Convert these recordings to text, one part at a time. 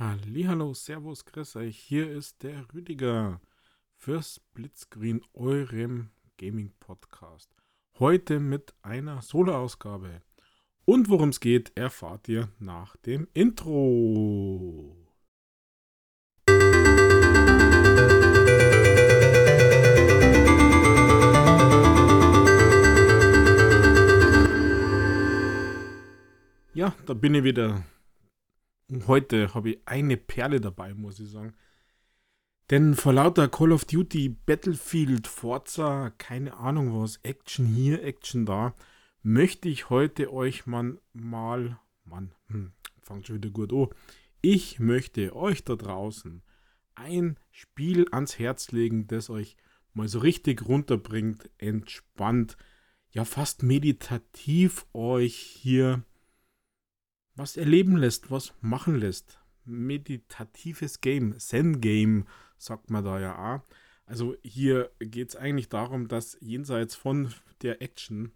Hallo, Servus, grüß euch. Hier ist der Rüdiger für Splitscreen, eurem Gaming Podcast. Heute mit einer Solo-Ausgabe. Und worum es geht, erfahrt ihr nach dem Intro. Ja, da bin ich wieder heute habe ich eine Perle dabei, muss ich sagen. Denn vor lauter Call of Duty, Battlefield, Forza, keine Ahnung was, Action hier, Action da, möchte ich heute euch man, mal, Mann, hm, fangt schon wieder gut an. Ich möchte euch da draußen ein Spiel ans Herz legen, das euch mal so richtig runterbringt, entspannt, ja fast meditativ euch hier was erleben lässt, was machen lässt. Meditatives Game, Zen-Game, sagt man da ja auch. Also hier geht es eigentlich darum, dass jenseits von der Action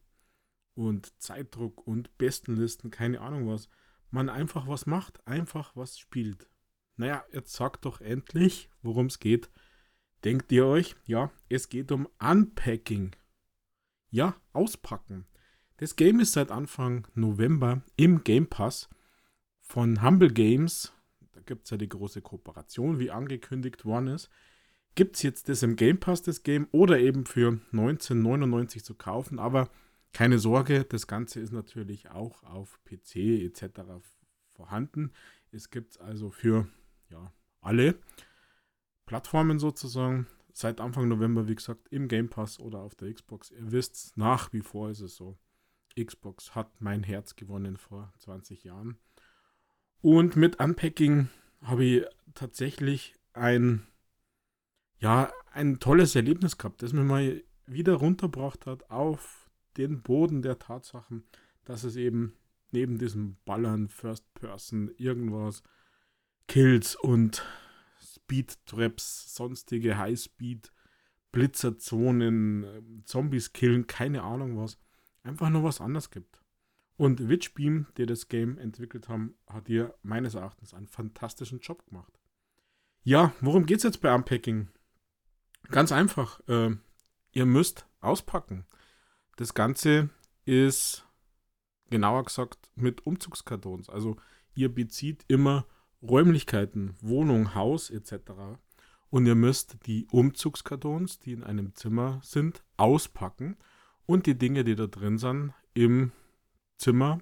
und Zeitdruck und Bestenlisten, keine Ahnung was, man einfach was macht, einfach was spielt. Naja, jetzt sagt doch endlich, worum es geht. Denkt ihr euch? Ja, es geht um Unpacking. Ja, auspacken. Das Game ist seit Anfang November im Game Pass von Humble Games. Da gibt es ja die große Kooperation, wie angekündigt worden ist. Gibt es jetzt das im Game Pass, das Game, oder eben für 1999 zu kaufen. Aber keine Sorge, das Ganze ist natürlich auch auf PC etc. vorhanden. Es gibt es also für ja, alle Plattformen sozusagen. Seit Anfang November, wie gesagt, im Game Pass oder auf der Xbox. Ihr wisst, nach wie vor ist es so. Xbox hat mein Herz gewonnen vor 20 Jahren. Und mit Unpacking habe ich tatsächlich ein, ja, ein tolles Erlebnis gehabt, das mir mal wieder runtergebracht hat auf den Boden der Tatsachen, dass es eben neben diesem Ballern, First Person, irgendwas, Kills und Speed-Traps, sonstige Highspeed, Blitzerzonen, Zombies killen, keine Ahnung was, einfach nur was anderes gibt. Und Witchbeam, die das Game entwickelt haben, hat hier meines Erachtens einen fantastischen Job gemacht. Ja, worum geht es jetzt bei Unpacking? Ganz einfach. Äh, ihr müsst auspacken. Das Ganze ist genauer gesagt mit Umzugskartons. Also ihr bezieht immer Räumlichkeiten, Wohnung, Haus etc. Und ihr müsst die Umzugskartons, die in einem Zimmer sind, auspacken und die Dinge, die da drin sind, im Zimmer,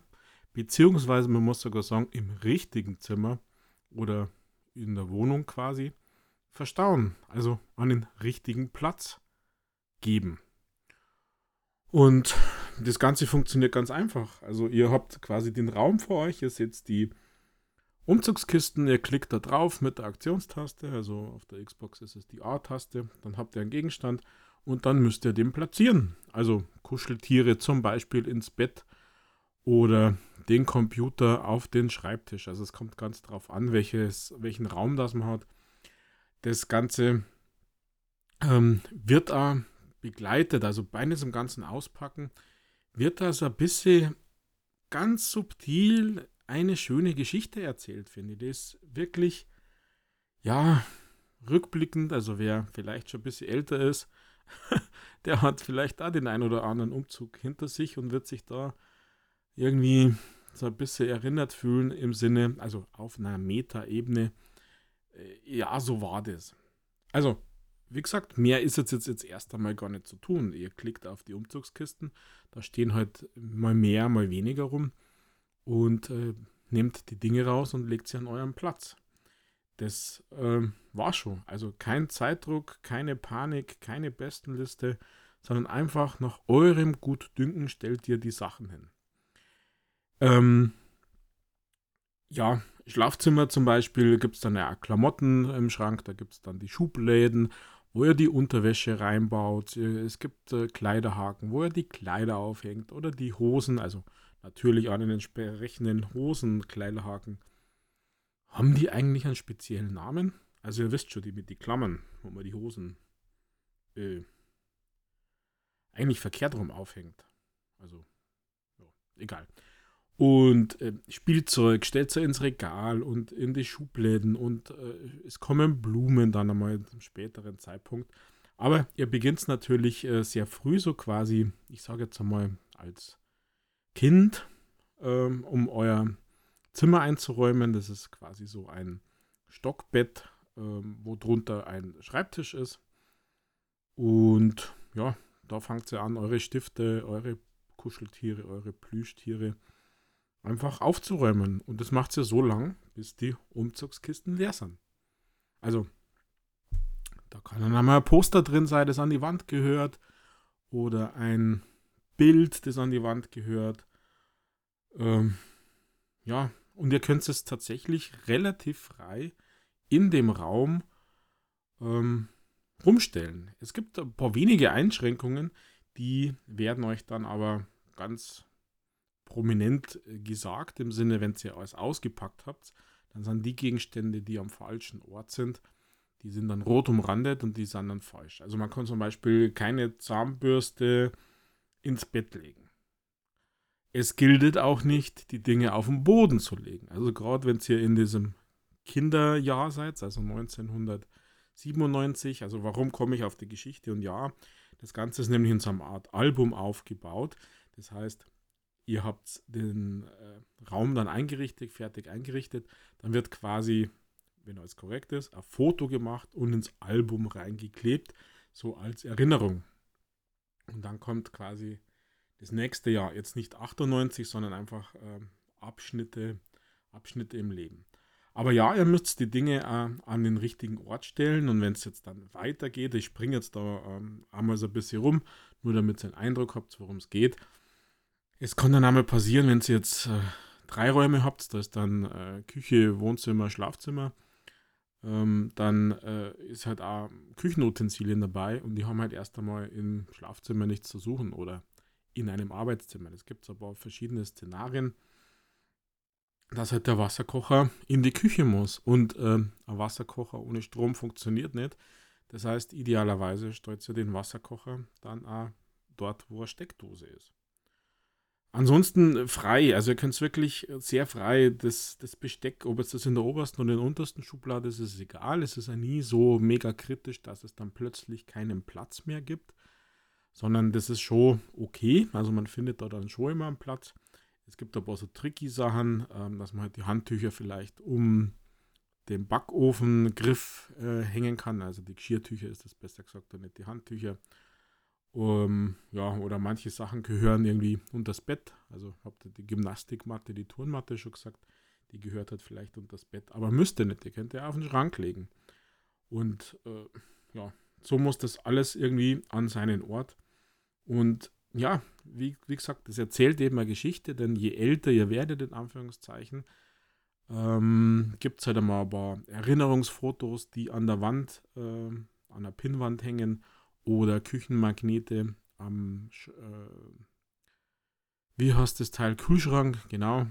beziehungsweise man muss sogar sagen, im richtigen Zimmer oder in der Wohnung quasi verstauen, also an den richtigen Platz geben. Und das Ganze funktioniert ganz einfach. Also ihr habt quasi den Raum vor euch, ihr seht die Umzugskisten, ihr klickt da drauf mit der Aktionstaste, also auf der Xbox ist es die A-Taste, dann habt ihr einen Gegenstand und dann müsst ihr den platzieren. Also Kuscheltiere zum Beispiel ins Bett oder den Computer auf den Schreibtisch. Also es kommt ganz darauf an, welches, welchen Raum das man hat. Das Ganze ähm, wird auch begleitet, also bei diesem ganzen Auspacken, wird das ein bisschen ganz subtil eine schöne Geschichte erzählt, finde ich. Das ist wirklich, ja, rückblickend, also wer vielleicht schon ein bisschen älter ist, der hat vielleicht da den ein oder anderen Umzug hinter sich und wird sich da irgendwie so ein bisschen erinnert fühlen im Sinne, also auf einer Meta-Ebene. Äh, ja, so war das. Also, wie gesagt, mehr ist jetzt, jetzt, jetzt erst einmal gar nicht zu tun. Ihr klickt auf die Umzugskisten, da stehen halt mal mehr, mal weniger rum und äh, nehmt die Dinge raus und legt sie an euren Platz. Das äh, war schon. Also kein Zeitdruck, keine Panik, keine Bestenliste, sondern einfach nach eurem Gutdünken stellt ihr die Sachen hin. Ähm, ja, Schlafzimmer zum Beispiel gibt es dann ja Klamotten im Schrank, da gibt es dann die Schubläden, wo ihr die Unterwäsche reinbaut. Es gibt äh, Kleiderhaken, wo ihr die Kleider aufhängt oder die Hosen, also natürlich an den entsprechenden Hosen Kleiderhaken. Haben die eigentlich einen speziellen Namen? Also ihr wisst schon, die mit die Klammern, wo man die Hosen äh, eigentlich verkehrt rum aufhängt. Also, ja, egal. Und äh, Spielzeug stellt sie ins Regal und in die Schubläden und äh, es kommen Blumen dann einmal zum späteren Zeitpunkt. Aber ihr beginnt natürlich äh, sehr früh, so quasi, ich sage jetzt einmal als Kind, ähm, um euer Zimmer einzuräumen. Das ist quasi so ein Stockbett, ähm, wo drunter ein Schreibtisch ist. Und ja, da fangt ihr an, eure Stifte, eure Kuscheltiere, eure Plüschtiere einfach aufzuräumen. Und das macht ihr so lang, bis die Umzugskisten leer sind. Also, da kann dann einmal ein Poster drin sein, das an die Wand gehört. Oder ein Bild, das an die Wand gehört. Ähm, ja, und ihr könnt es tatsächlich relativ frei in dem Raum ähm, rumstellen. Es gibt ein paar wenige Einschränkungen, die werden euch dann aber ganz prominent äh, gesagt, im Sinne, wenn ihr alles ausgepackt habt, dann sind die Gegenstände, die am falschen Ort sind, die sind dann rot umrandet und die sind dann falsch. Also man kann zum Beispiel keine Zahnbürste ins Bett legen. Es gilt auch nicht, die Dinge auf den Boden zu legen. Also gerade wenn ihr in diesem Kinderjahr seid, also 1997, also warum komme ich auf die Geschichte und ja, das Ganze ist nämlich in so einer Art Album aufgebaut. Das heißt, ihr habt den äh, Raum dann eingerichtet, fertig eingerichtet, dann wird quasi, wenn alles korrekt ist, ein Foto gemacht und ins Album reingeklebt, so als Erinnerung. Und dann kommt quasi das nächste Jahr, jetzt nicht 98, sondern einfach äh, Abschnitte, Abschnitte im Leben. Aber ja, ihr müsst die Dinge äh, an den richtigen Ort stellen. Und wenn es jetzt dann weitergeht, ich springe jetzt da ähm, einmal so ein bisschen rum, nur damit ihr einen Eindruck habt, worum es geht, es kann dann einmal passieren, wenn ihr jetzt äh, drei Räume habt, da ist dann äh, Küche, Wohnzimmer, Schlafzimmer, ähm, dann äh, ist halt auch Küchenutensilien dabei und die haben halt erst einmal im Schlafzimmer nichts zu suchen oder in einem Arbeitszimmer. Es gibt aber verschiedene Szenarien, dass halt der Wasserkocher in die Küche muss und äh, ein Wasserkocher ohne Strom funktioniert nicht. Das heißt, idealerweise stellt ihr den Wasserkocher dann auch dort, wo eine Steckdose ist. Ansonsten frei, also ihr könnt wirklich sehr frei, das, das Besteck, ob es das in der obersten oder in der untersten Schublade ist, ist egal. Es ist ja nie so mega kritisch, dass es dann plötzlich keinen Platz mehr gibt, sondern das ist schon okay. Also man findet da dann schon immer einen Platz. Es gibt aber so tricky Sachen, ähm, dass man halt die Handtücher vielleicht um den Backofengriff äh, hängen kann. Also die Geschirrtücher ist das besser gesagt, und nicht die Handtücher. Um, ja, oder manche Sachen gehören irgendwie unter das Bett. Also habt ihr die Gymnastikmatte, die Turnmatte schon gesagt, die gehört halt vielleicht unter das Bett, aber müsste nicht, die könnt ihr auf den Schrank legen. Und äh, ja, so muss das alles irgendwie an seinen Ort. Und ja, wie, wie gesagt, das erzählt eben eine Geschichte, denn je älter ihr werdet, in Anführungszeichen, ähm, gibt es halt einmal ein paar Erinnerungsfotos, die an der Wand, äh, an der Pinnwand hängen oder Küchenmagnete am, äh, wie heißt das Teil, Kühlschrank, genau.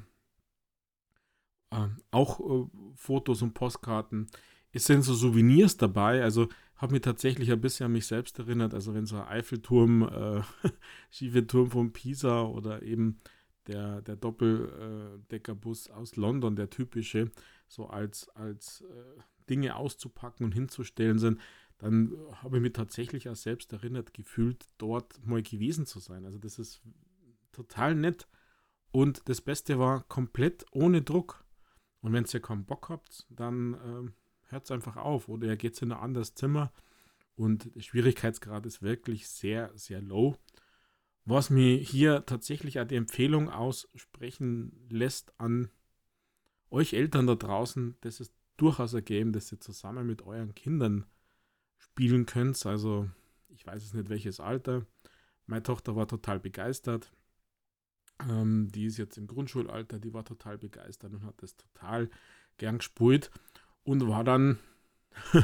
Äh, auch äh, Fotos und Postkarten. Es sind so Souvenirs dabei, also habe mich tatsächlich ein bisschen an mich selbst erinnert. Also wenn so ein Eiffelturm, äh, schiefe Turm von Pisa oder eben der, der Doppeldeckerbus aus London, der typische, so als, als äh, Dinge auszupacken und hinzustellen sind, dann habe ich mich tatsächlich auch selbst erinnert gefühlt, dort mal gewesen zu sein. Also das ist total nett. Und das Beste war komplett ohne Druck. Und wenn ihr keinen Bock habt, dann äh, hört es einfach auf. Oder ihr geht in ein anderes Zimmer. Und der Schwierigkeitsgrad ist wirklich sehr, sehr low. Was mir hier tatsächlich auch die Empfehlung aussprechen lässt an euch Eltern da draußen, das ist durchaus ein Game, das ihr zusammen mit euren Kindern spielen könnt. Also ich weiß es nicht welches Alter. Meine Tochter war total begeistert. Ähm, die ist jetzt im Grundschulalter, die war total begeistert und hat das total gern gespielt und war dann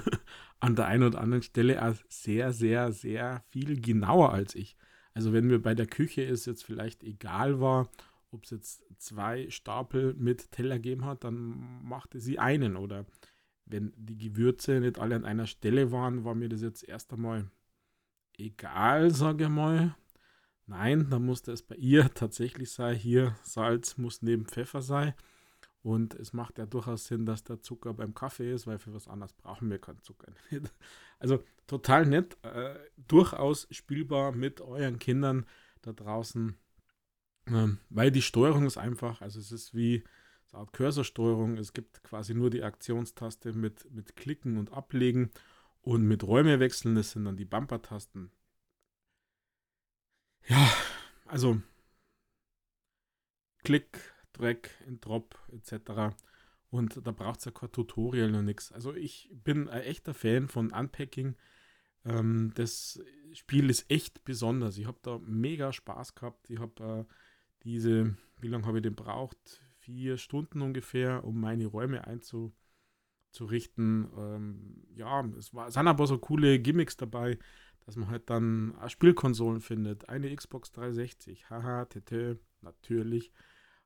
an der einen oder anderen Stelle auch sehr, sehr, sehr viel genauer als ich. Also wenn mir bei der Küche es jetzt vielleicht egal war, ob es jetzt zwei Stapel mit Teller gegeben hat, dann machte sie einen oder wenn die Gewürze nicht alle an einer Stelle waren, war mir das jetzt erst einmal egal, sage ich mal. Nein, da musste es bei ihr tatsächlich sein, hier Salz muss neben Pfeffer sein. Und es macht ja durchaus Sinn, dass der Zucker beim Kaffee ist, weil für was anderes brauchen wir keinen Zucker. Also total nett, äh, durchaus spielbar mit euren Kindern da draußen, ähm, weil die Steuerung ist einfach, also es ist wie eine Art Cursorsteuerung. Es gibt quasi nur die Aktionstaste mit, mit Klicken und Ablegen und mit Räume wechseln, das sind dann die Bumper-Tasten. Ja, also Klick, Drag, Drop etc. Und da braucht es ja kein Tutorial und nichts. Also ich bin ein echter Fan von Unpacking. Ähm, das Spiel ist echt besonders. Ich habe da mega Spaß gehabt. Ich habe äh, diese, wie lange habe ich den braucht? Vier Stunden ungefähr, um meine Räume einzurichten. Ähm, ja, es war, sind aber so coole Gimmicks dabei dass man halt dann Spielkonsolen findet. Eine Xbox 360, haha, tete, natürlich.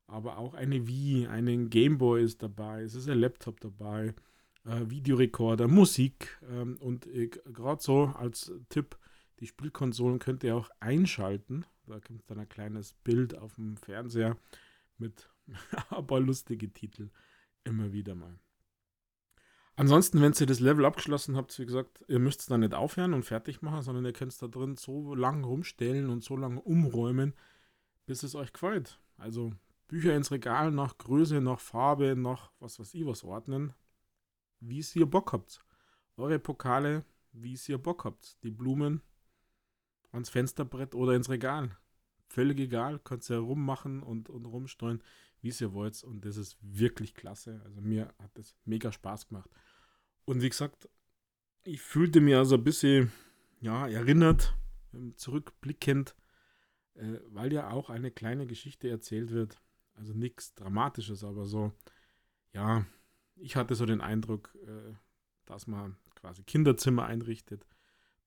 Aber auch eine Wii, einen Gameboy ist dabei, es ist ein Laptop dabei, äh, Videorekorder, Musik ähm, und äh, gerade so als Tipp, die Spielkonsolen könnt ihr auch einschalten. Da kommt dann ein kleines Bild auf dem Fernseher mit aber lustige Titel immer wieder mal. Ansonsten, wenn ihr das Level abgeschlossen habt, wie gesagt, ihr müsst es dann nicht aufhören und fertig machen, sondern ihr könnt es da drin so lange rumstellen und so lange umräumen, bis es euch gefällt. Also Bücher ins Regal nach Größe, nach Farbe, nach was weiß ich was ordnen, wie ihr Bock habt. Eure Pokale, wie ihr Bock habt. Die Blumen ans Fensterbrett oder ins Regal. Völlig egal, könnt ihr rummachen und, und rumsteuern, wie ihr wollt. Und das ist wirklich klasse. Also mir hat das mega Spaß gemacht. Und wie gesagt, ich fühlte mir also ein bisschen ja, erinnert, ähm, zurückblickend, äh, weil ja auch eine kleine Geschichte erzählt wird. Also nichts Dramatisches, aber so, ja, ich hatte so den Eindruck, äh, dass man quasi Kinderzimmer einrichtet,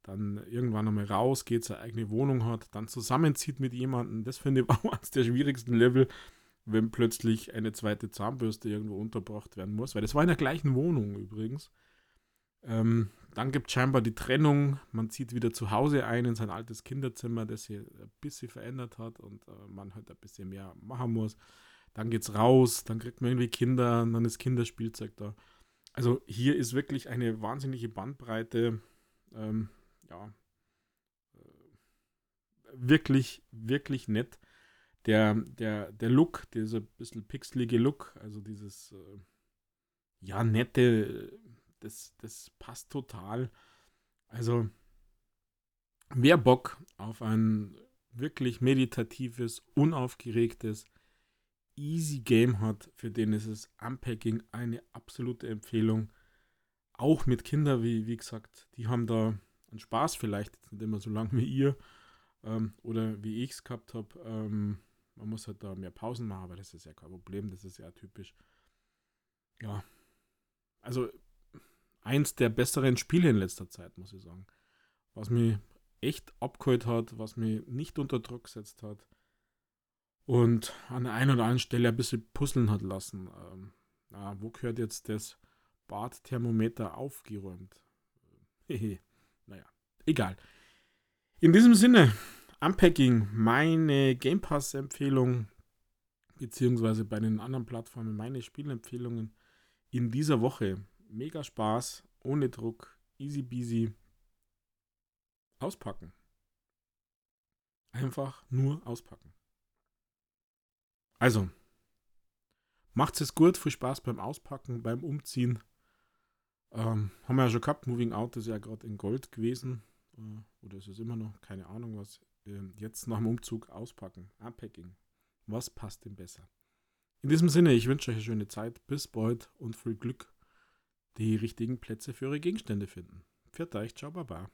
dann irgendwann einmal rausgeht, seine eigene Wohnung hat, dann zusammenzieht mit jemandem. Das finde ich auch eines der schwierigsten Level, wenn plötzlich eine zweite Zahnbürste irgendwo unterbracht werden muss, weil das war in der gleichen Wohnung übrigens. Ähm, dann gibt es scheinbar die Trennung. Man zieht wieder zu Hause ein in sein altes Kinderzimmer, das sich ein bisschen verändert hat und äh, man halt ein bisschen mehr machen muss. Dann geht's raus, dann kriegt man irgendwie Kinder, dann ist Kinderspielzeug da. Also hier ist wirklich eine wahnsinnige Bandbreite. Ähm, ja, äh, wirklich, wirklich nett. Der, der, der Look, dieser bisschen pixelige Look, also dieses äh, ja nette das, das passt total. Also, wer Bock auf ein wirklich meditatives, unaufgeregtes, easy Game hat, für den ist es Unpacking eine absolute Empfehlung. Auch mit Kindern, wie, wie gesagt, die haben da einen Spaß, vielleicht nicht immer so lang wie ihr ähm, oder wie ich es gehabt habe. Ähm, man muss halt da mehr Pausen machen, aber das ist ja kein Problem, das ist ja typisch. Ja, also eins der besseren Spiele in letzter Zeit, muss ich sagen. Was mich echt abgeholt hat, was mich nicht unter Druck gesetzt hat und an der einen oder anderen Stelle ein bisschen puzzeln hat lassen. Ähm, na, wo gehört jetzt das Badthermometer aufgeräumt? naja, egal. In diesem Sinne, Unpacking, meine Game Pass-Empfehlung, beziehungsweise bei den anderen Plattformen meine Spielempfehlungen in dieser Woche mega Spaß, ohne Druck, easy peasy. Auspacken. Einfach nur auspacken. Also, macht's es gut, viel Spaß beim Auspacken, beim Umziehen. Ähm, haben wir ja schon gehabt, Moving Out ist ja gerade in Gold gewesen. Äh, oder ist es immer noch, keine Ahnung was. Ähm, jetzt nach dem Umzug auspacken, Unpacking. Was passt dem besser? In diesem Sinne, ich wünsche euch eine schöne Zeit. Bis bald und viel Glück die richtigen Plätze für ihre Gegenstände finden. Euch, ciao, baba.